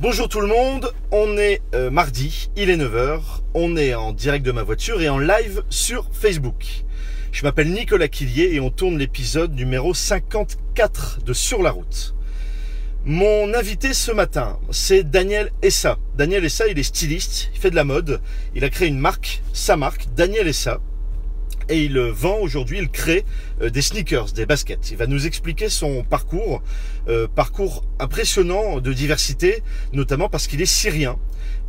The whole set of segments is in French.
Bonjour tout le monde, on est euh, mardi, il est 9h, on est en direct de ma voiture et en live sur Facebook. Je m'appelle Nicolas Quillier et on tourne l'épisode numéro 54 de Sur la route. Mon invité ce matin, c'est Daniel Essa. Daniel Essa, il est styliste, il fait de la mode, il a créé une marque, sa marque, Daniel Essa et il vend aujourd'hui, il crée euh, des sneakers, des baskets. Il va nous expliquer son parcours, euh, parcours impressionnant de diversité, notamment parce qu'il est syrien.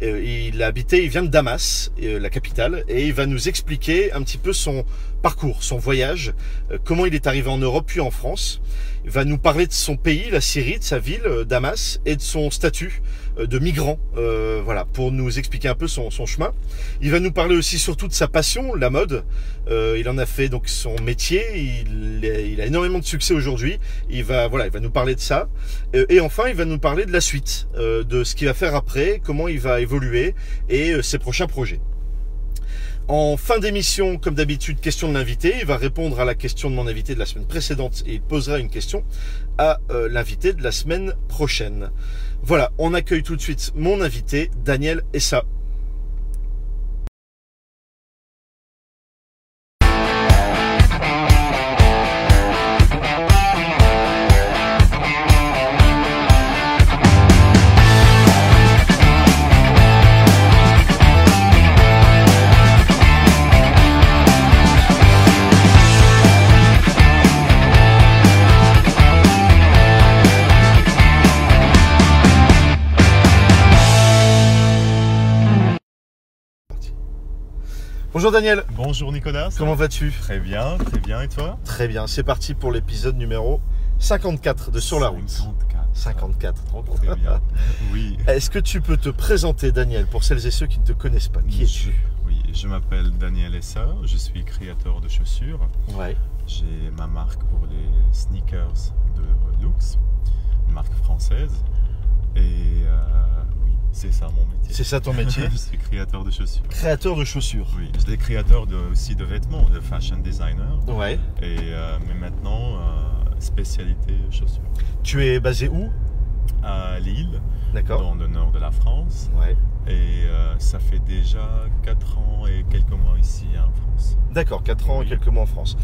Euh, il a habité, il vient de Damas, la capitale, et il va nous expliquer un petit peu son parcours, son voyage, comment il est arrivé en Europe puis en France. Il va nous parler de son pays, la Syrie, de sa ville, Damas, et de son statut de migrant, voilà, pour nous expliquer un peu son, son, chemin. Il va nous parler aussi surtout de sa passion, la mode. il en a fait donc son métier. Il, il a énormément de succès aujourd'hui. Il va, voilà, il va nous parler de ça. et enfin, il va nous parler de la suite, de ce qu'il va faire après, comment il va évoluer et ses prochains projets. En fin d'émission, comme d'habitude, question de l'invité. Il va répondre à la question de mon invité de la semaine précédente et il posera une question à l'invité de la semaine prochaine. Voilà, on accueille tout de suite mon invité, Daniel Essa. Bonjour Daniel. Bonjour Nicolas. Comment vas-tu Très bien, très bien. Et toi Très bien. C'est parti pour l'épisode numéro 54 de Sur la route. 54. 54. Très bien. Oui. Est-ce que tu peux te présenter, Daniel, pour celles et ceux qui ne te connaissent pas? Qui es-tu? Oui, je m'appelle Daniel Essa. Je suis créateur de chaussures. Ouais. J'ai ma marque pour les sneakers de Lux, une marque française. Et euh, c'est ça mon métier. C'est ça ton métier Je suis créateur de chaussures. Créateur de chaussures. Oui, je suis créateur de, aussi de vêtements, de fashion designer. Ouais. Et, euh, mais maintenant, euh, spécialité chaussures. Tu es basé où? À Lille, dans le nord de la France. Ouais. Et euh, ça fait déjà 4 ans et quelques mois ici en France. D'accord, 4 ans et quelques mois en France.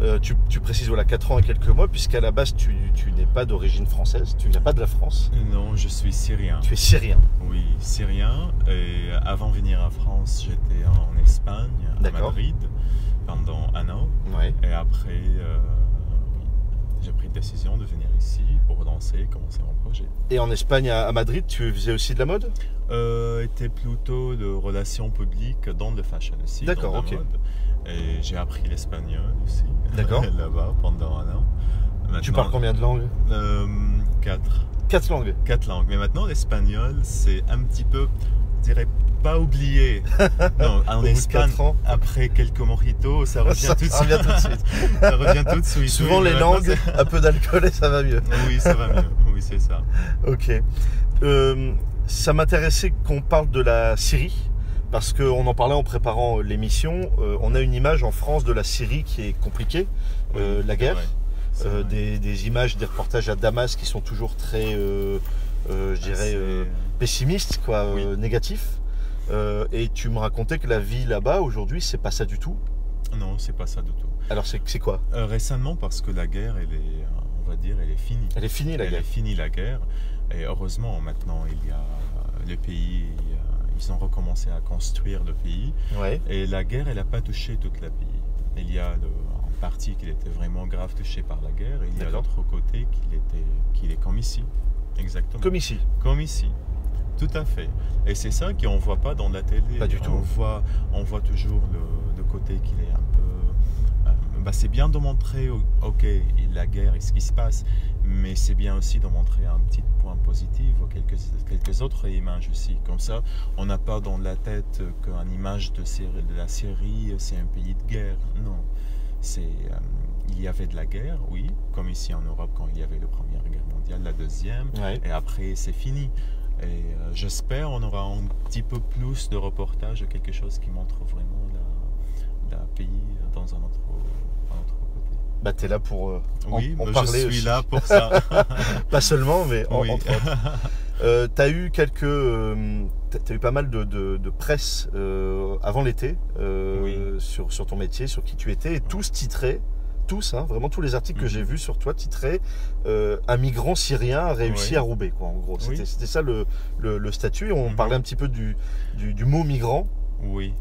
Euh, tu, tu précises, voilà, 4 ans et quelques mois, puisqu'à la base, tu, tu n'es pas d'origine française, tu viens pas de la France, Non, je suis syrien. tu es syrien. Oui, syrien. Et avant de venir en France, j'étais en Espagne, à. Madrid, pendant un an. Ouais. Et après, euh, j'ai pris la décision de venir ici pour danser, commencer mon projet. Et en Espagne, à, Madrid, tu faisais aussi de la mode? Euh, était plutôt de relations publiques dans le fashion aussi. D'accord, ok. mode. Et j'ai appris l'espagnol aussi. D'accord. Là-bas pendant un an. Tu parles combien de langues? euh, Quatre. Quatre langues. Quatre langues. Mais maintenant, l'espagnol, c'est un petit peu, dirais, pas oublié. Non, en Espagne, ans. après quelques mojitos, ça revient Ça tout de suite. revient tout de suite. ça revient tout de suite. Souvent Oui, les langues, un peu d'alcool et ça va mieux. Oui, ça va mieux. Oui, c'est ça. Ok. Euh, ça m'intéressait qu'on parle de la Syrie, parce qu'on en parlait en préparant euh, l'émission. Euh, on a une image en France de la Syrie qui est compliquée, euh, la guerre. Euh, des, des images, des reportages à Damas qui sont toujours très, je dirais, Pessimistes, quoi, euh, Oui. négatifs. Euh, et tu me racontais que la vie là-bas aujourd'hui, c'est pas ça du tout. Non, c'est pas ça du tout. Alors c'est quoi? Euh, récemment, parce que la guerre, elle est, on va dire, elle est finie. Elle est finie la Elle guerre. est finie la guerre. Et heureusement, maintenant, il y a les pays, ils ont recommencé à construire le pays. Ouais. Et la guerre, elle n'a pas touché toute la pays. Il y a le, en partie qui était vraiment grave touché par la guerre, et il y a l'autre côté qui était, qui est comme ici. Exactement. Comme ici. Comme ici. Tout à fait. Et c'est ça qu'on ne voit pas dans la télé. Pas du on tout. Voit, on voit toujours le, le côté qui est un peu... euh, bah, c'est bien de montrer, o- ok, la guerre et ce qui se passe, mais c'est bien aussi de montrer un petit point positif ou quelques, quelques autres images aussi. Comme ça, on n'a pas dans la tête qu'une image de, la Syrie, c'est un pays de guerre. Non. C'est, euh, il y avait de la guerre, oui, comme ici en Europe quand il y avait la Première Guerre mondiale, la Deuxième, Ouais. et après c'est fini. Et euh, j'espère on aura un petit peu plus de reportages, quelque chose qui montre vraiment la, la pays dans un autre, un autre côté. Bah t'es là pour euh, Oui, en parler je suis aussi. là pour ça. Pas seulement, mais en- Oui. entre autres. Euh, tu as eu quelques. euh, eu pas mal de, de- de presse avant l'été sur, sur ton métier, sur qui tu étais, et tous titraient, tous, hein, vraiment tous les articles que Mhm. j'ai vus sur toi titraient euh, Un migrant syrien a réussi Oui. à Roubaix, quoi, en gros. C'était Oui. ça le, le, le statut. On Mhm. parlait un petit peu du, du, du mot migrant, Oui,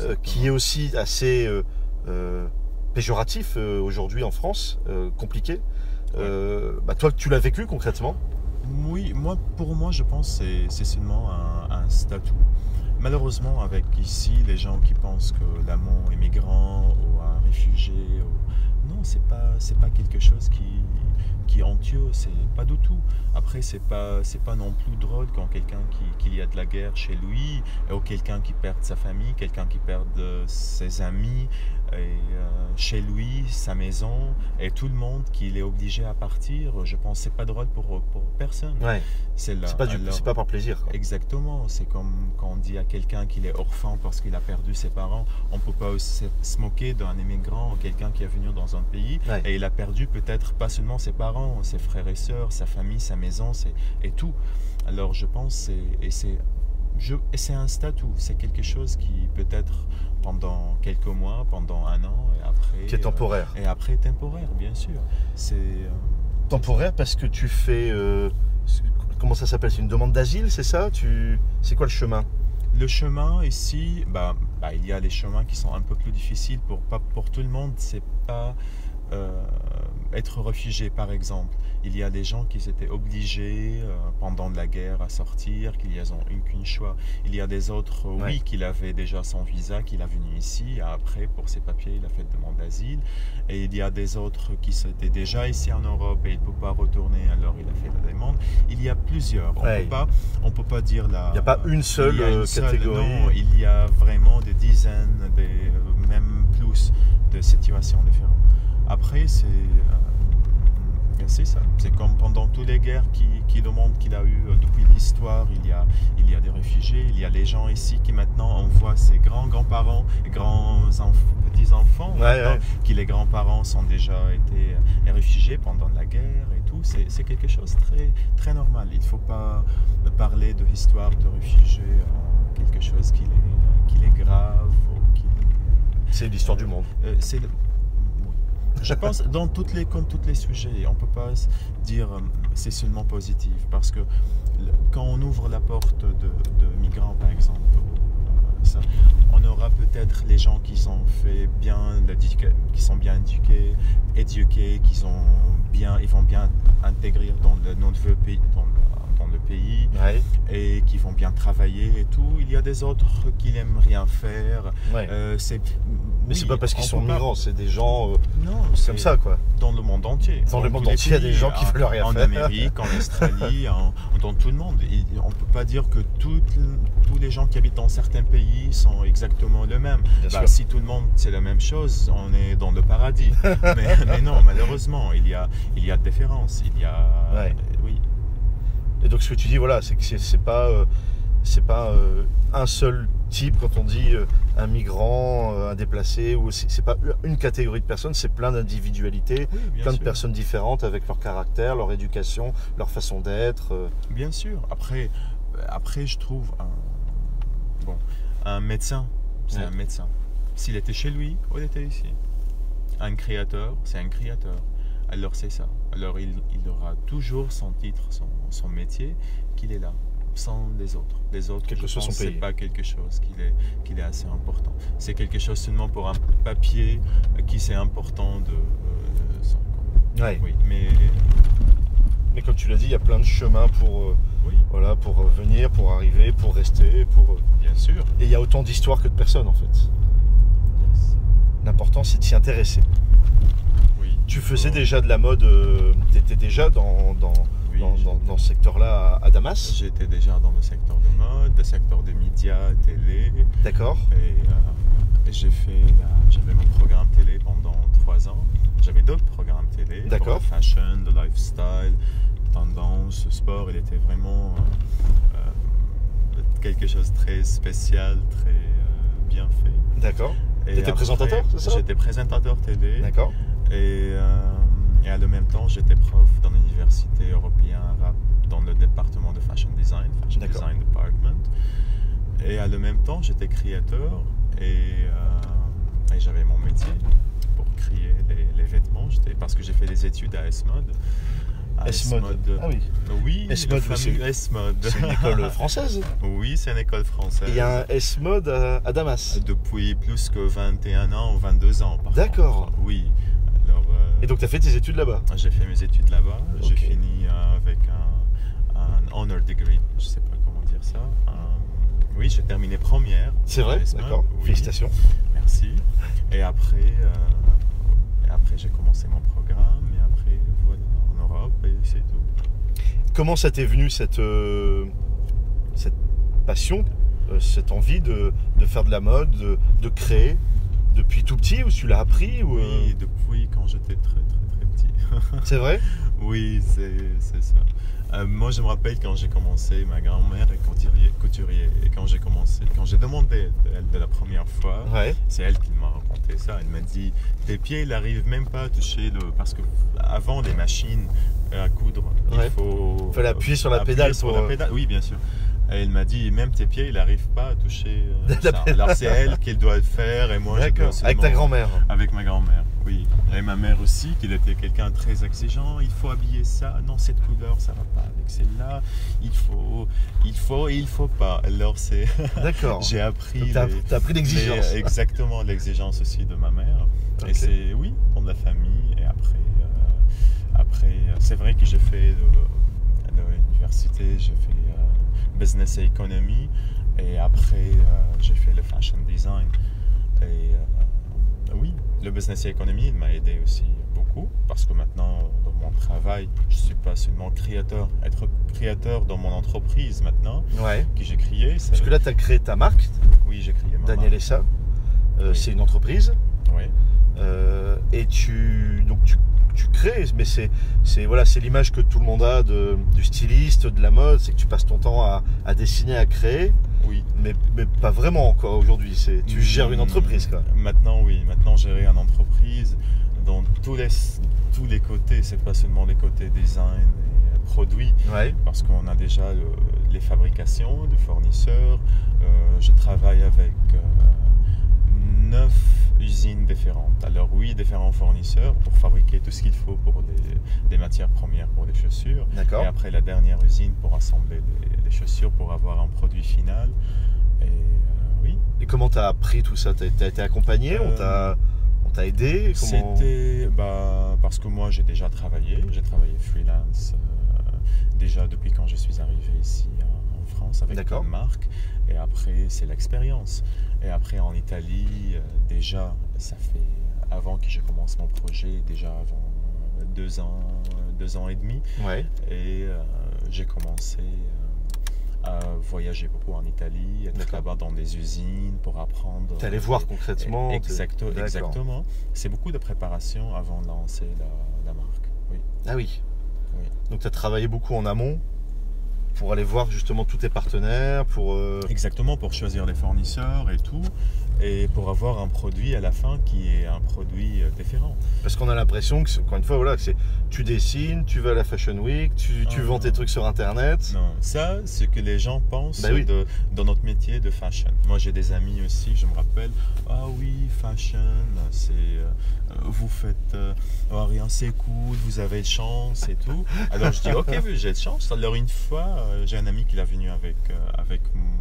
euh, qui est aussi assez euh, péjoratif aujourd'hui en France, compliqué. Bah, toi, tu l'as vécu concrètement? Oui, moi, pour moi, je pense que c'est- c'est seulement un, un statut. Malheureusement, avec ici, les gens qui pensent que l'amant est migrant ou un réfugié, ou- non, c'est pas, pas quelque chose qui, qui c'est pas du tout. Après, c'est pas, c'est pas non plus drôle quand quelqu'un qui, a de la guerre chez lui, ou quelqu'un qui perd sa famille, quelqu'un qui perd euh, ses amis, et, euh, chez lui, sa maison, et tout le monde qu'il est obligé à partir. Je pense que c'est pas drôle pour, pour personne. Ouais. C'est pas, du- Alors, c'est pas par plaisir. quoi. Exactement, c'est comme quand on dit à quelqu'un qu'il est orphan parce qu'il a perdu ses parents, on peut pas se, se moquer d'un immigrant, quelqu'un qui est venu dans un pays Ouais. et il a perdu peut-être pas seulement ses parents, ses frères et sœurs, sa famille, sa maison, et tout. Alors je pense et c'est c'est un statut, c'est quelque chose qui peut-être pendant quelques mois, pendant un an et après Qui est temporaire. euh, et après temporaire bien sûr. C'est euh, Temporaire parce que tu fais. euh, comment ça s'appelle? C'est une demande d'asile, c'est ça? Tu... C'est quoi le chemin? Le chemin ici, bah, bah, il y a les chemins qui sont un peu plus difficiles pour, pas, pour tout le monde. C'est pas être réfugié, par exemple. Il y a des gens qui étaient obligés euh, pendant la guerre à sortir, qu'ils n'ont eu qu'une choix. Il y a des autres, euh, Ouais. oui, qu'il avait déjà son visa, qu'il a venu ici. et Après, pour ses papiers, il a fait demande d'asile. Et il y a des autres qui étaient déjà ici en Europe et il ne peut pas retourner, alors il a fait la demande. Il y a plusieurs. On Ouais. peut pas, on peut pas dire la. Il n'y a pas une seule il y a euh, seule, catégorie. non, il y a vraiment des dizaines, des, euh, même plus de situations différentes. Après, c'est c'est ça. C'est comme pendant toutes les guerres qui, qui le monde qu'il a eu euh, depuis l'histoire, il y a il y a des réfugiés, il y a les gens ici qui maintenant envoient ses grands grands-parents, grands petits enfants, Ouais, ouais. qui les grands-parents sont déjà été euh, réfugiés pendant la guerre et tout. C'est c'est quelque chose de très très normal. Il ne faut pas parler de l'histoire de réfugiés quelque chose qui est, qui est grave C'est l'histoire du monde. euh, c'est. Je pense dans toutes les comme tous les sujets, on peut pas dire euh, c'est seulement positif parce que quand on ouvre la porte de, de migrants par exemple, euh, ça, on aura peut-être les gens qui ont fait bien qui sont bien éduqués, éduqués, qui sont bien, ils vont bien intégrer dans le nouveau pays, dans le, dans le pays Ouais. et qui vont bien travailler et tout. Il y a des autres qui n'aiment rien faire. ouais. Euh, c'est Mais c'est oui, pas parce qu'ils on sont migrants, c'est des gens euh, Non, comme c'est ça, quoi. dans le monde entier. Dans le monde entier, il y a des gens qui en- veulent rien en faire. Amérique, en Australie, en- dans tout le monde. Et on ne peut pas dire que tous les gens qui habitent dans certains pays sont exactement le même. Bah, si tout le monde c'est la même chose, on est dans le paradis. mais, mais non, malheureusement, il y a, il y a différences. Il y a, Ouais. oui, Et donc ce que tu dis, voilà, c'est que c'est c'est pas, euh, c'est pas euh, un seul type quand on dit euh, un migrant, euh, un déplacé, ou c'est pas une catégorie de personnes, c'est plein d'individualités, oui, plein de personnes différentes avec leur caractère, leur éducation, leur façon d'être. Bien sûr. Après, après je trouve un, bon, un médecin, c'est Ouais. un médecin. S'il était chez lui, ou il était ici. Un créateur, c'est un créateur. Alors c'est ça. Alors il, il aura toujours son titre, son, son métier, qu'il est là, sans les autres. Les autres, Quel que je pense, pays. pas quelque chose qu'il est, qu'il est assez important. C'est quelque chose seulement pour un papier qui c'est important de. euh, Ouais. oui, mais Mais comme tu l'as dit, il y a plein de chemins pour, euh, oui, voilà, pour venir, pour arriver, pour rester, pour. euh, bien sûr. Et il y a autant d'histoires que de personnes en fait. Yes. L'important c'est de s'y intéresser. Oui. Tu faisais déjà de la mode, tu étais déjà dans, dans, dans, j'ai- dans- dans ce secteur-là à, à Damas, J'étais déjà dans le secteur de mode, le secteur des médias, télé, d'accord et, euh, j'ai fait, j'avais mon programme télé pendant trois ans. J'avais d'autres programmes télé, D'accord. fashion, le lifestyle, tendance, sport. Il était vraiment euh, euh, quelque chose de très spécial, très euh, bien fait. D'accord, T'étais présentateur, c'est ça? J'étais présentateur télé. d'accord. Et, et à le même temps, j'étais prof dans l'université européenne arabe dans le département de fashion design, fashion design department. Et à le même temps, j'étais créateur et, euh, et j'avais mon métier pour créer les, les vêtements. J'étais- Parce que j'ai fait des études à S-Mode. S-Mode. Ah oui. Oui, S-Mode, c'est- S-Mode. C'est une école française. Oui, c'est une école française. Et il y a un S-Mode à, à Damas. Depuis plus que 21 ans ou 22 ans. par D'accord. contre. Oui. Euh, Et donc tu as fait tes études là-bas? J'ai fait mes études là-bas. J'ai fini euh, avec un, un honor degree. Je sais pas comment dire ça. Un- oui, j'ai terminé première. C'est vrai? D'accord. Oui, Félicitations. Merci. Et après, euh, et après j'ai commencé mon programme. Et après, voilà, en Europe. Et c'est tout. Comment ça t'est venu cette, euh, cette passion, euh, cette envie de, de faire de la mode, de, de créer? Depuis tout petit ou tu l'as appris ou, euh, Oui, depuis quand j'étais très très très petit. C'est vrai? Oui, c'est ça. Euh, moi, je me rappelle quand j'ai commencé, ma grand-mère est couturier, couturier. Et quand j'ai commencé, quand j'ai demandé d'elle de la première fois, Ouais. c'est elle qui m'a raconté ça. Elle m'a dit Tes pieds, ils n'arrivent même pas à toucher le. Parce que avant les machines à coudre, Ouais. il faut. Fallait appuyer sur la appuyer pédale sur pour, la euh, pédale. Oui, bien sûr. Et elle m'a dit Même tes pieds, ils n'arrivent pas à toucher euh, ça. Alors c'est elle qui doit le faire et moi, je dois. Avec ta grand-mère. avec ma grand-mère, oui. Et ma mère aussi, qui était quelqu'un de très exigeant. Il faut habiller ça. Non, cette couleur, ça va pas avec celle-là. Il faut, il faut et il faut pas. Alors, c'est. D'accord. J'ai appris. Les- t'as appris l'exigence. exactement, l'exigence aussi de ma mère. Et c'est, oui, pour la famille. Et après, euh, après euh, c'est vrai que j'ai fait de, de l'université, j'ai fait euh, business et économie. Et après, euh, j'ai fait le fashion design. Et euh, oui, le business et économie, il m'a aidé aussi beaucoup. Parce que maintenant, dans mon travail, je suis pas seulement créateur. Être créateur dans mon entreprise maintenant, Ouais. que j'ai créé, ça- Parce que là, tu as créé ta marque, oui, j'ai créé ma Daniel marque. Essa. Euh, Oui. C'est une entreprise. Oui. Euh, et tu donc tu, tu crées mais c'est c'est voilà c'est l'image que tout le monde a de, du styliste de la mode c'est que tu passes ton temps à, à dessiner à créer Oui. mais, mais pas vraiment encore aujourd'hui c'est tu gères une entreprise quoi Maintenant, oui. Maintenant, gérer une entreprise dans tous les, tous les côtés. C'est pas seulement les côtés design et produits. ouais Parce qu'on a déjà le- les fabrications, les fournisseurs. Euh, je travaille avec euh, neuf usines différentes. Alors oui, différents fournisseurs pour fabriquer tout ce qu'il faut pour les, les matières premières pour les chaussures. d'accord Et après la dernière usine pour assembler les, les chaussures pour avoir un produit final. Et euh, oui, et comment t'as appris tout ça? T'as as été accompagné? On Euh, t'a on t'a aidé? Comment C'était bah, parce que moi j'ai déjà travaillé, j'ai travaillé freelance euh, déjà depuis quand je suis arrivé ici en France avec une marque et après c'est l'expérience. Et après en Italie, euh, déjà ça fait avant que je commence mon projet, déjà avant euh, deux ans, deux ans et demi, ouais et euh, j'ai commencé euh, à voyager beaucoup en Italie, être là-bas dans des usines pour apprendre. t'es allé voir concrètement t'es- Exacto- exactement. C'est beaucoup de préparation avant de lancer la, la marque. Oui. ah oui Oui. donc tu as travaillé beaucoup en amont pour aller voir justement tous tes partenaires pour euh, Exactement, pour choisir les fournisseurs et tout. Et pour avoir un produit à la fin qui est un produit euh, différent. Parce qu'on a l'impression que, encore une fois, voilà, que c'est tu dessines, tu vas à la Fashion Week, tu, tu Ah, vends non. tes trucs sur Internet. Non, ça, c'est ce que les gens pensent Bah oui. de, dans notre métier de fashion. Moi, j'ai des amis aussi, je me rappelle, ah oui, fashion, c'est euh, vous faites euh, oh, rien, c'est cool, vous avez de chance et tout. Alors je dis, ok, j'ai de chance. Alors une fois, j'ai un ami qui est venu avec, euh, avec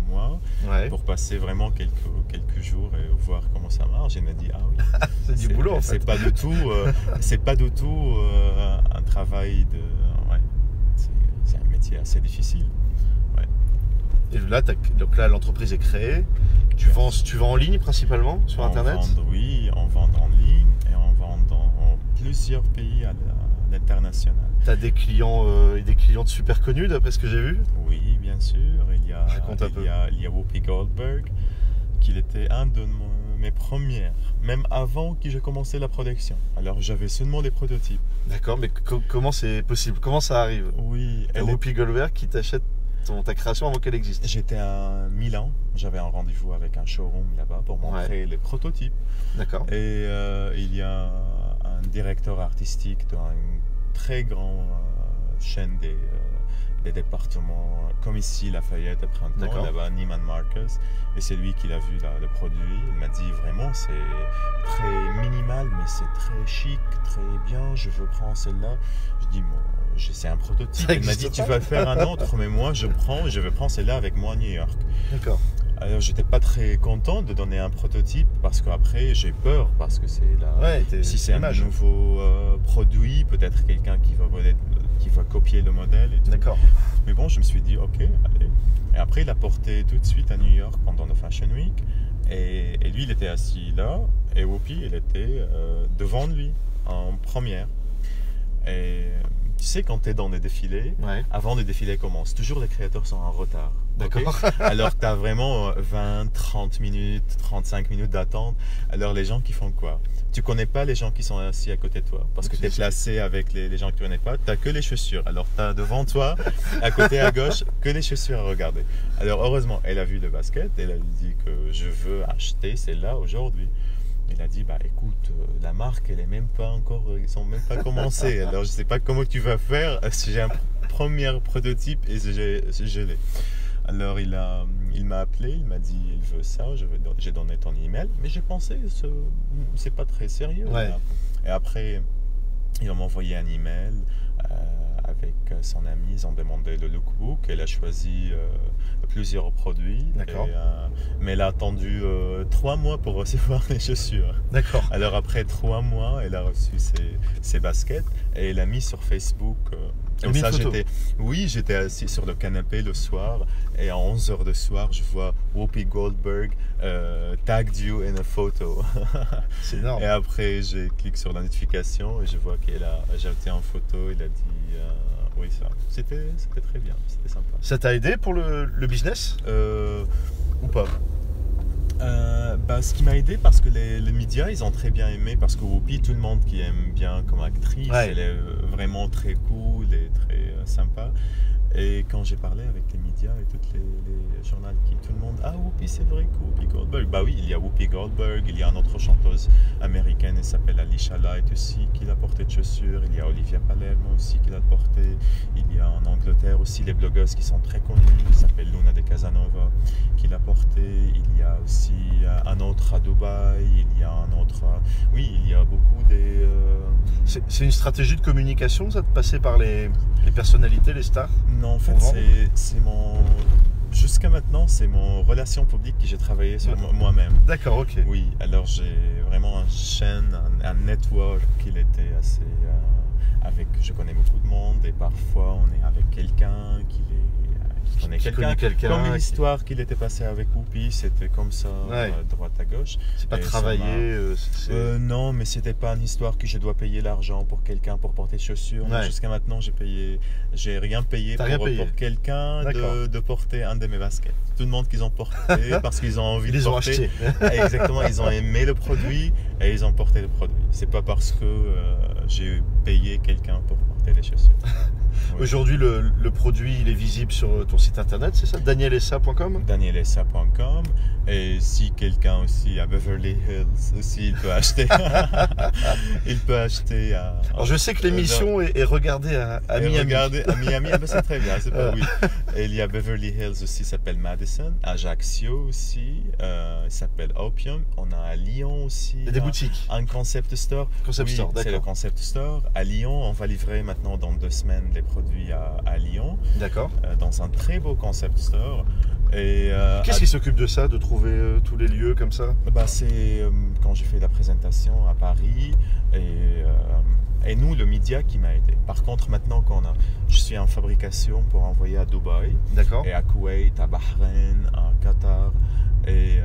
moi Ouais, pour passer vraiment quelques, quelques jours et voir comment ça marche. Il m'a dit, ah oui, c'est du boulot en c'est fait. pas du tout, euh, c'est pas du tout euh, un travail de. Ouais, c'est- c'est un métier assez difficile. Et là, donc là, l'entreprise est créée. Tu vends, tu vends en ligne principalement sur On Internet vend, oui, on vend en ligne et on vend dans plusieurs pays à la- l'international. Tu as des clients, euh, des clients super connus d'après ce que j'ai vu? Oui, bien sûr. Il y a, Raconte il y a, il y a Whoopi Goldberg, qui était un de mes premières, même avant que j'ai commencé la production. Alors j'avais seulement des prototypes. D'accord, mais co- comment c'est possible? Comment ça arrive? Oui, est- Whoopi Goldberg qui t'achète ton- ta création avant qu'elle existe? J'étais à Milan, j'avais un rendez-vous avec un showroom là-bas pour montrer les prototypes. D'accord. Et euh, il y a un directeur artistique d'une très grande euh, chaîne des, euh, des départements comme ici, Lafayette à Printemps, là-bas Neiman Marcus. Et c'est lui qui l'a vu là, le produit. Il m'a dit vraiment, c'est très minimal, mais c'est très chic, très bien. Je veux prendre celle-là. Je dis, bon, c'est un prototype. Il m'a dit, tu vas faire un autre, mais moi, je prends, je vais prendre celle-là avec moi à New York. D'accord. Alors, j'étais pas très content de donner un prototype parce qu'après, j'ai peur parce que c'est la. Ouais, Si c'est un nouveau euh, produit, peut-être quelqu'un qui va, qui va copier le modèle et tout. D'accord. Mais bon, je me suis dit, ok, allez. Et après, il a porté tout de suite à New York pendant le Fashion Week. Et, et lui, il était assis là. Et Whoopi, elle était euh, devant lui, en première. Et tu sais, quand tu es dans des défilés, Ouais. avant le défilé commence, toujours les créateurs sont en retard. D'accord. alors tu as vraiment euh, 20, 30 minutes, 35 minutes d'attente. Alors les gens qui font quoi? Tu connais pas les gens qui sont assis à côté de toi parce que tu es placé avec les, les gens que tu connais pas. Tu que les chaussures. Alors tu as devant toi, à côté à gauche, que les chaussures à regarder. Alors heureusement, elle a vu le basket. Elle a dit que je veux acheter celle-là aujourd'hui. Il a dit bah écoute euh, la marque elle est même pas encore euh, ils sont même pas commencés alors je sais pas comment tu vas faire. Si j'ai un pr- premier prototype et j'ai je l'ai alors il a il m'a appelé il m'a dit il veut ça j'ai donné ton email. Mais j'ai pensé ce- c'est pas très sérieux Ouais. et après il m'a envoyé un email euh, avec son ami ils ont demandé le lookbook elle a choisi euh, plusieurs produits D'accord. Euh, mais elle a attendu euh, trois mois pour recevoir les chaussures D'accord. alors après trois mois, elle a reçu ses, ses baskets et elle a mis sur Facebook. euh, comme ça, j'étais, oui, j'étais assis sur le canapé le soir et à 11h de soir, je vois Whoopi Goldberg euh, tagged you in a photo. C'est énorme. et après, je clique sur la notification et je vois qu'elle a ajouté en photo. Il a dit euh, oui, ça. C'était, c'était très bien, c'était sympa. Ça t'a aidé pour le, le business? Euh, ou pas? Euh, bah, ce qui m'a aidé parce que les, les médias ils ont très bien aimé parce que Whoopi tout le monde qui aime bien comme actrice Ouais. elle est vraiment très cool et très euh, sympa et quand j'ai parlé avec les médias et toutes les, les journaux qui tout le monde ah Whoopi c'est vrai que Whoopi Goldberg bah oui il y a Whoopi Goldberg il y a une autre chanteuse américaine elle s'appelle Alicia Light aussi qui l'a porté de chaussures il y a Olivia Palermo aussi qui l'a porté il y a en Angleterre aussi les blogueuses qui sont très connues il s'appelle Luna de Casanova qui l'a porté. Il y a aussi euh, un autre à Dubaï. Il y a un autre. à- Oui, il y a beaucoup des. euh, C'est une stratégie de communication, ça, de passer par les, les personnalités, les stars Non, en fait, c'est mon. Jusqu'à maintenant, c'est mon relation publique que j'ai travaillé sur moi-même. D'accord, ok. Oui, alors j'ai vraiment un chaîne, un, un network qui était assez. euh, avec, je connais beaucoup de monde et parfois on est avec quelqu'un qui, est, qui connaît quelqu'un. quelqu'un. Comme qui- l'histoire qu'il était passé avec Whoopi, c'était comme ça, Ouais. euh, droite à gauche. C'est pas m'a- euh, Euh, non, mais c'était pas une histoire que je dois payer l'argent pour quelqu'un pour porter des chaussures. Ouais. Jusqu'à maintenant, j'ai payé, j'ai rien payé pour, quelqu'un de, de porter un de mes baskets. Tout le monde qu'ils ont porté parce qu'ils ont envie Ils de les ont porter. achetés. Exactement, ils ont aimé le produit et ils ont porté le produit. C'est pas parce que euh, j'ai payé quelqu'un pour Aujourd'hui, le, le produit, il est visible sur ton site internet, c'est ça? danielessa.com danielessa.com et si quelqu'un aussi à Beverly Hills aussi il peut acheter il peut acheter à Alors, je sais que l'émission est, est regardée à, Miami. regardez, à Miami, ah ben, c'est très bien, c'est pas Euh. oui. Et il y a Beverly Hills aussi, s'appelle Madison. Ajaccio aussi, euh, s'appelle Opium. On a à Lyon aussi. Il y a des boutiques. Un concept store. Concept Oui, store, C'est le d'accord. concept store. À Lyon, on va livrer maintenant dans deux semaines les produits à, à Lyon, D'accord. euh, dans un très beau concept store. Et, euh, Qu'est-ce qui s'occupe de ça, de trouver euh, tous les lieux comme ça? Bah, c'est quand j'ai fait la présentation à Paris et, et nous, le média qui m'a aidé. Par contre, maintenant qu'on a, je suis en fabrication pour envoyer à Dubaï D'accord. et à Koweït, à Bahreïn, à Qatar. Et euh,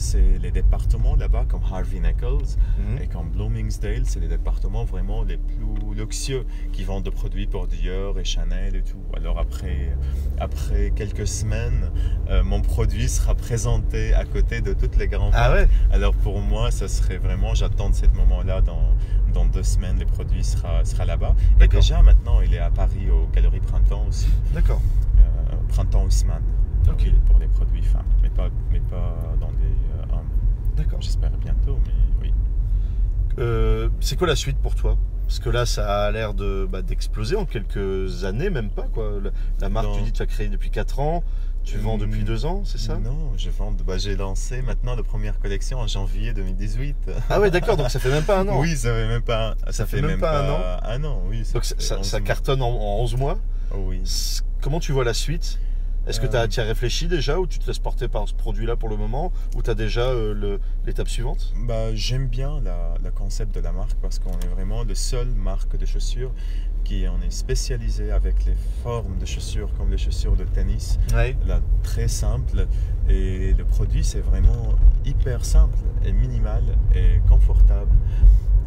c'est les départements là-bas comme Harvey Nichols Mhm. et comme Bloomingdale, c'est les départements vraiment les plus luxueux qui vendent des produits pour Dior et Chanel et tout. Alors après, après quelques semaines, euh, mon produit sera présenté à côté de toutes les grandes Ah ouais? alors pour moi, ça serait vraiment, j'attends ce moment-là, dans, dans deux semaines, le produit sera, sera là-bas. Et déjà maintenant, il est à Paris, au Galerie Printemps aussi, D'accord. euh, Printemps Haussmann, Ok. pour les produits femmes, mais pas, mais pas dans des. D'accord. J'espère bientôt, mais oui. Euh, c'est quoi la suite pour toi? Parce que là, ça a l'air de, bah, d'exploser en quelques années, même pas. Quoi. La, la marque, Non. tu dis, tu as créé depuis 4 ans, tu vends Hmm, depuis 2 ans, c'est ça? Non, je vends. Bah, j'ai lancé maintenant la première collection en janvier 2018. Ah ouais, d'accord, donc ça fait même pas un an. Oui, ça fait même pas. Ça, fait, même, pas, un an. Un an, oui. Donc ça, fait ça- 11 ça mois. cartonne en, en 11 mois. Oh, oui. Comment tu vois la suite? Est-ce que Euh. tu as, réfléchi déjà ou tu te laisses porter par ce produit-là pour le moment ou tu as déjà euh, l'étape suivante? Bah, j'aime bien la, le concept de la marque parce qu'on est vraiment le seul marque de chaussures qui on est spécialisé avec les formes de chaussures comme les chaussures de tennis. Ouais. Là, très simple et le produit c'est vraiment hyper simple et minimal et confortable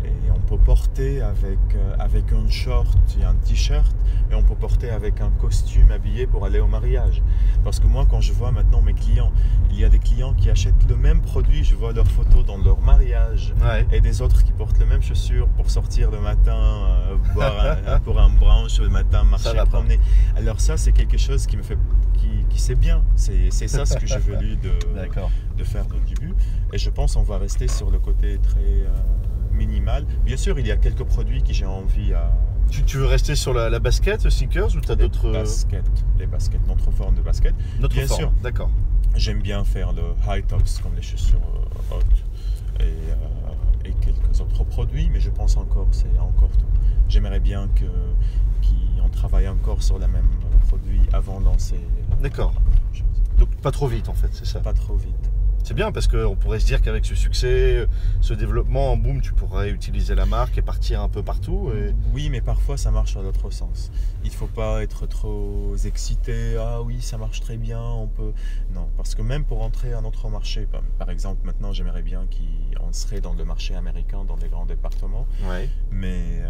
et on peut porter avec, euh, avec un short et un t-shirt et on peut porter avec un costume habillé pour aller au mariage parce que moi quand je vois maintenant mes clients il y a des clients qui achètent le même produit je vois leurs photos dans leur mariage Ouais. et des autres qui portent les mêmes chaussures pour sortir le matin, euh, boire un- pour un brunch le matin, marcher, pas. promener. Alors ça, c'est quelque chose qui me fait, qui, qui c'est bien. C'est ça ce que j'ai voulu de, de faire au début. Et je pense on va rester sur le côté très euh, minimal. Bien sûr, il y a quelques produits que j'ai envie à Tu, tu veux rester sur la, la basket, sneakers ou tu as d'autres. euh, baskets, les baskets, notre forme de basket. Notre bien forme sûr. D'accord. J'aime bien faire le high tops comme les chaussures euh, hautes et, euh, et quelques autres produits, mais je pense encore c'est encore tout. J'aimerais bien que qu'on travaille encore sur le même produit avant de lancer. euh, D'accord. Donc pas trop vite en fait, c'est ça. Pas trop vite. C'est bien parce qu'on pourrait se dire qu'avec ce succès, ce développement, boum, tu pourrais utiliser la marque et partir un peu partout. Et... Oui, mais parfois ça marche dans l'autre sens. Il faut pas être trop excité. Ah oui, ça marche très bien. On peut. Non, parce que même pour entrer à notre marché, par- par exemple, maintenant j'aimerais bien qu'on serait dans le marché américain, dans les grands départements. Ouais. mais euh,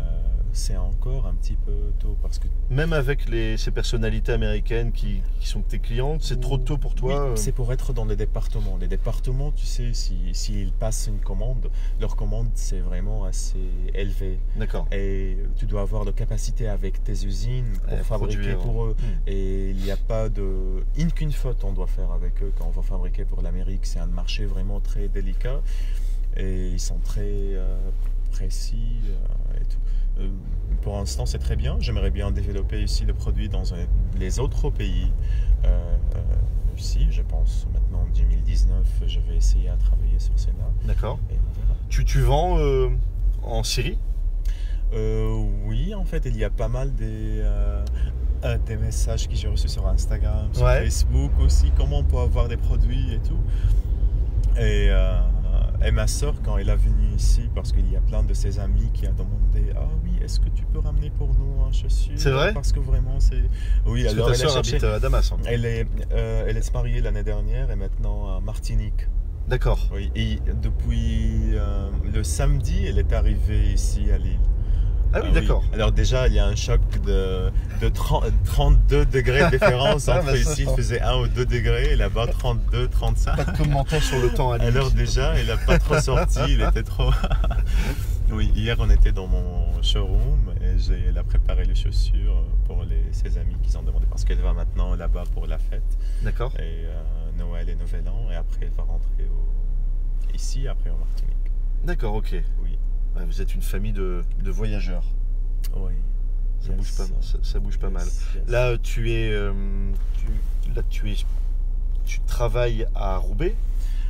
c'est encore un petit peu tôt parce que Même avec les, ces personnalités américaines qui, qui sont tes clientes, c'est trop tôt pour toi Oui, euh, c'est pour être dans les départements. Les départements, tu sais, s'ils si, s'ils passent une commande, leur commande c'est vraiment assez élevé D'accord. et tu dois avoir de capacité avec tes usines pour Eh, fabriquer produire. pour eux. Hmm. Et il n'y a pas de. Une qu'une faute on doit faire avec eux quand on va fabriquer pour l'Amérique. C'est un marché vraiment très délicat et ils sont très euh, précis euh, et tout. Euh, pour l'instant, c'est très bien. J'aimerais bien développer ici le produit dans un- les autres pays. Euh, euh, je pense maintenant en 2019, je vais essayer à travailler sur cela. D'accord. Tu, tu vends en Syrie? Euh, oui, en fait, il y a pas mal des, euh, des messages que j'ai reçus sur Instagram, sur Ouais. Facebook aussi, comment on peut avoir des produits et tout. Et, euh, et ma soeur, quand elle est venue ici, parce qu'il y a plein de ses amis qui a demandé Ah oui, est-ce que tu peux ramener pour nous un chaussure? C'est vrai? Parce que vraiment, c'est. Oui, Parce que alors ta elle cherché. habite à Damas. hein. Elle est, euh, elle est mariée l'année dernière et maintenant à Martinique. D'accord. Oui, et depuis euh, le samedi, elle est arrivée ici à Lille. Ah oui, d'accord. Alors déjà, il y a un choc de, de 30 32 degrés de différence Ah, entre bah, ici, il faisait 1 ou 2 degrés, et là-bas 32, 35. Pas de commentaires sur le temps à. Alors déjà, il n'a pas trop sorti, il était trop... oui, hier on était dans mon showroom et j'ai, elle a préparé les chaussures pour les, ses amis qui ont demandé parce qu'elle va maintenant là-bas pour la fête D'accord. et euh, Noël et Nouvel An et après elle va rentrer au- ici, après en Martinique. D'accord, ok. Oui. Ouais, vous êtes une famille de, de voyageurs. Oui. Ça Yes. bouge pas, ça, ça bouge pas mal. Yes. Là, tu es, euh, tu, là, tu es, tu travailles à Roubaix,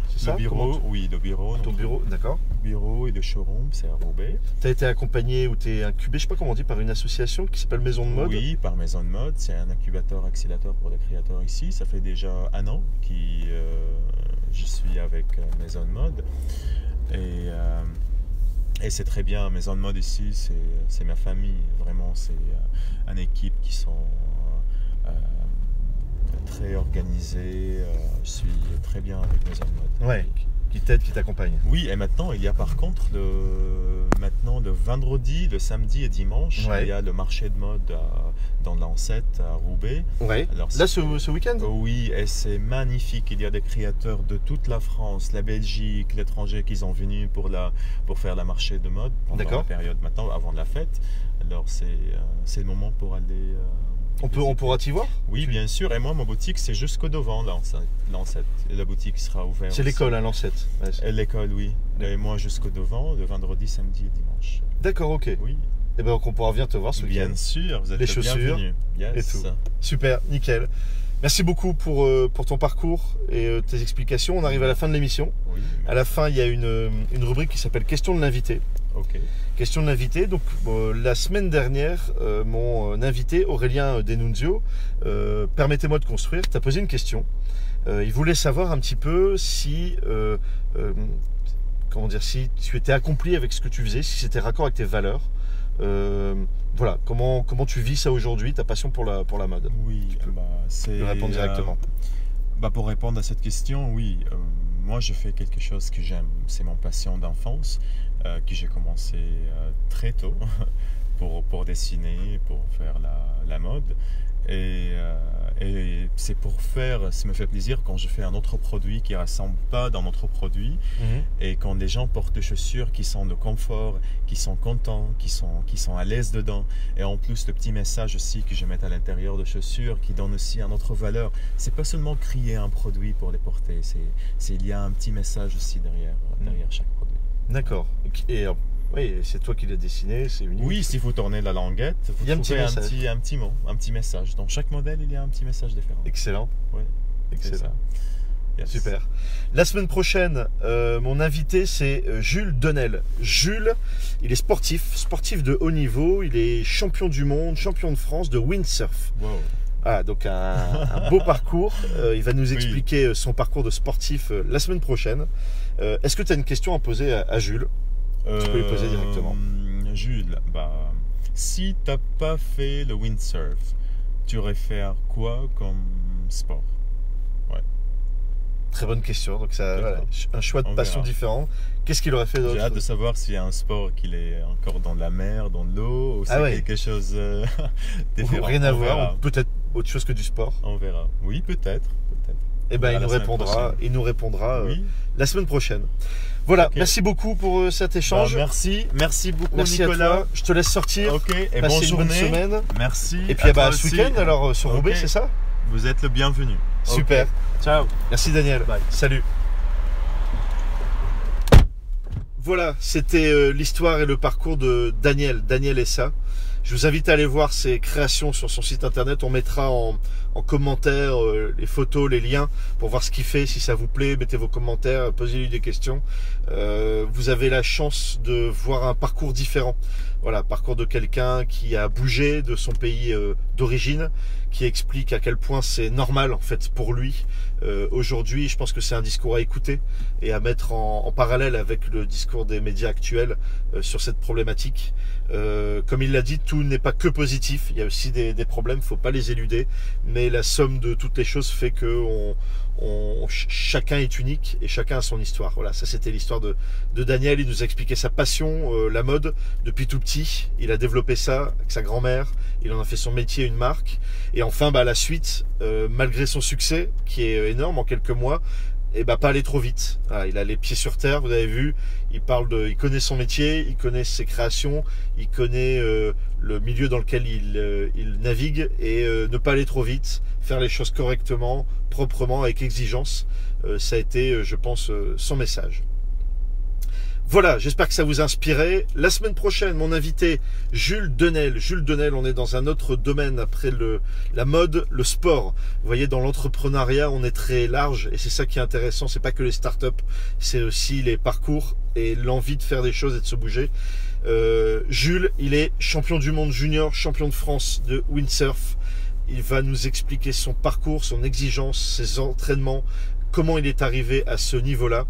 c'est ça le bureau, oui, le bureau. Ton bureau, d'accord. bureau et le showroom, c'est à Roubaix. Tu as été accompagné ou tu es incubé, je sais pas comment on dit, par une association qui s'appelle Maison de Mode. Oui, par Maison de Mode. C'est un incubateur accélérateur pour les créateurs ici. Ça fait déjà un an que je suis avec euh, Maison de Mode. Et, euh, et c'est très bien. Maison de Mode ici, c'est, ma famille. Vraiment, c'est euh, une équipe qui sont très organisées. Euh, je suis très bien avec de Mode. Ouais. Qui t'aide, qui t'accompagne. Oui, et maintenant, il y a par contre le, maintenant le vendredi, le samedi et dimanche, Ouais. il y a le marché de mode à- dans l'Ancette à Roubaix. Ouais. Alors, Là, ce, ce week-end? Oui, et c'est magnifique. Il y a des créateurs de toute la France, la Belgique, l'étranger qui sont venus pour, la, pour faire la marché de mode pendant la période maintenant, avant la fête. Alors c'est euh, le moment pour aller. euh, on, peut, on pourra t'y voir Oui, bien sûr. Et moi, ma boutique, c'est jusqu'au devant l'Ancette. l'Ancette. Et la boutique sera ouverte. C'est l'école, hein, Lancette. Ouais, L'école, oui. Et moi jusqu'au devant, le vendredi, samedi et dimanche. D'accord, ok. Oui. Et ben qu'on pourra venir te voir ce. Bien sûr, vous êtes Les le chaussures. Yes. et tout. Super, nickel. Merci beaucoup pour, euh, pour ton parcours et euh, tes explications. On arrive à la fin de l'émission. Oui, À la fin, il y a une, euh, une rubrique qui s'appelle Question de l'invité. ok. Question de l'invité. Donc, euh, la semaine dernière, euh, mon euh, invité, Aurélien Denunzio, euh, Permettez-moi de construire, t'a posé une question. Euh, il voulait savoir un petit peu si, comment dire, si tu étais accompli avec ce que tu faisais, si c'était raccord avec tes valeurs. Voilà, comment, comment tu vis ça aujourd'hui, ta passion pour la, pour la mode? Oui, peux bah, c'est. Répondre directement. bah, pour répondre à cette question, oui. moi, je fais quelque chose que j'aime. C'est mon passion d'enfance, euh, que j'ai commencé euh, très tôt pour, pour dessiner, pour faire la, la mode. Et, euh, et c'est pour faire, ça me fait plaisir quand je fais un autre produit qui ne ressemble pas dans notre produit et quand les gens portent des chaussures qui sont de confort, qui sont contents, qui sont, qui sont à l'aise dedans, et en plus le petit message aussi que je mets à l'intérieur de chaussures qui donne aussi une autre valeur, c'est pas seulement crier un produit pour les porter, c'est, il y a un petit message aussi derrière, derrière chaque. D'accord. Et euh, oui, c'est toi qui l'as dessiné, c'est unique. Oui, si vous tournez la languette, vous Il y a un petit un, message. petit, un petit mot, un petit message. Dans chaque modèle, il y a un petit message différent. Excellent. C'est Excellent. Yes. Super. La semaine prochaine, euh, mon invité, c'est euh, Jules Denel. Jules, il est sportif, sportif de haut niveau. Il est champion du monde, champion de France de windsurf. Wow. Ah, donc un, un beau parcours. Euh, il va nous Oui. expliquer son parcours de sportif euh, la semaine prochaine. Euh, Est-ce que tu as une question à poser à, à Jules Tu peux lui poser directement. Euh, Jules, bah, si t'as pas fait le windsurf, tu aurais fait quoi comme sport? Très bonne question. Donc, ça, voilà, un choix de On passion verra. différent. Qu'est-ce qu'il aurait fait J'ai hâte d'autre de savoir s'il y a un sport qu'il est encore dans la mer, dans l'eau, ou c'est Ah ouais. quelque chose euh, différent. Rien à On voir, peut-être autre chose que du sport. On verra. Oui, peut-être. Eh ben, il nous répondra. Il nous répondra euh, la semaine prochaine. Voilà. Merci beaucoup pour euh, cet Bah, échange. merci, merci beaucoup Merci à Nicolas. toi. Je te laisse sortir. Ok, et bonne une bonne journée. semaine. Merci. Et puis à ah bah, ce week-end alors euh, sur Ok. Roubaix, c'est ça Vous êtes le bienvenu. Super. Ciao. Merci Daniel. Bye. Salut. Voilà, c'était euh, l'histoire et le parcours de Daniel, Daniel Essa. Je vous invite à aller voir ses créations sur son site internet. On mettra en, en commentaire euh, les photos, les liens pour voir ce qu'il fait. Si ça vous plaît, mettez vos commentaires, posez-lui des questions. Euh, vous avez la chance de voir un parcours différent. Voilà, parcours de quelqu'un qui a bougé de son pays euh, d'origine, qui explique à quel point c'est normal en fait pour lui euh, aujourd'hui. Je pense que c'est un discours à écouter et à mettre en, parallèle avec le discours des médias actuels euh, sur cette problématique. Euh, comme il l'a dit, tout n'est pas que positif. Il y a aussi des, des problèmes, faut pas les éluder. Mais la somme de toutes les choses fait que on, on- ch- chacun est unique et chacun a son histoire. Voilà, ça c'était l'histoire de, Daniel. Il nous a expliqué sa passion, euh, la mode, depuis tout petit. Il a développé ça avec sa grand-mère. Il en a fait son métier, une marque. Et enfin, bah, la suite, euh, malgré son succès, qui est énorme en quelques mois, et bah pas aller trop vite. Voilà, il a les pieds sur terre, vous avez vu. Il parle de, il connaît son métier, il connaît ses créations, il connaît euh, le milieu dans lequel il, euh, navigue et euh, ne pas aller trop vite, faire les choses correctement, proprement, avec exigence. Ça a été, je pense, son message. Voilà, j'espère que ça vous a inspiré. La semaine prochaine, mon invité Jules Denel. Jules Denel, on est dans un autre domaine après la mode, le sport. Vous voyez, dans l'entrepreneuriat, on est très large et c'est ça qui est intéressant. C'est pas que les startups, c'est aussi les parcours et l'envie de faire des choses et de se bouger. Euh, Jules, il est champion du monde junior, champion de France de windsurf. Il va nous expliquer son parcours, son exigence, ses entraînements, comment il est arrivé à ce niveau-là.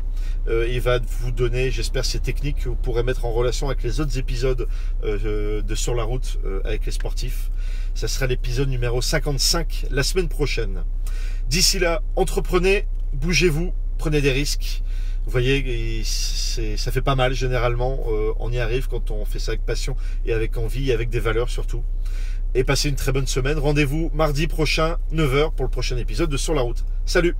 Euh, il va vous donner, j'espère, ces techniques que vous pourrez mettre en relation avec les autres épisodes euh, de Sur la route euh, avec les sportifs. Ça sera l'épisode numéro 55 la semaine prochaine. D'ici là, entreprenez, bougez-vous, prenez des risques. Vous voyez, ça fait pas mal généralement. Euh, on y arrive quand on fait ça avec passion et avec envie et avec des valeurs surtout. Et passez une très bonne semaine. Rendez-vous mardi prochain, 9h, pour le prochain épisode de Sur la route. Salut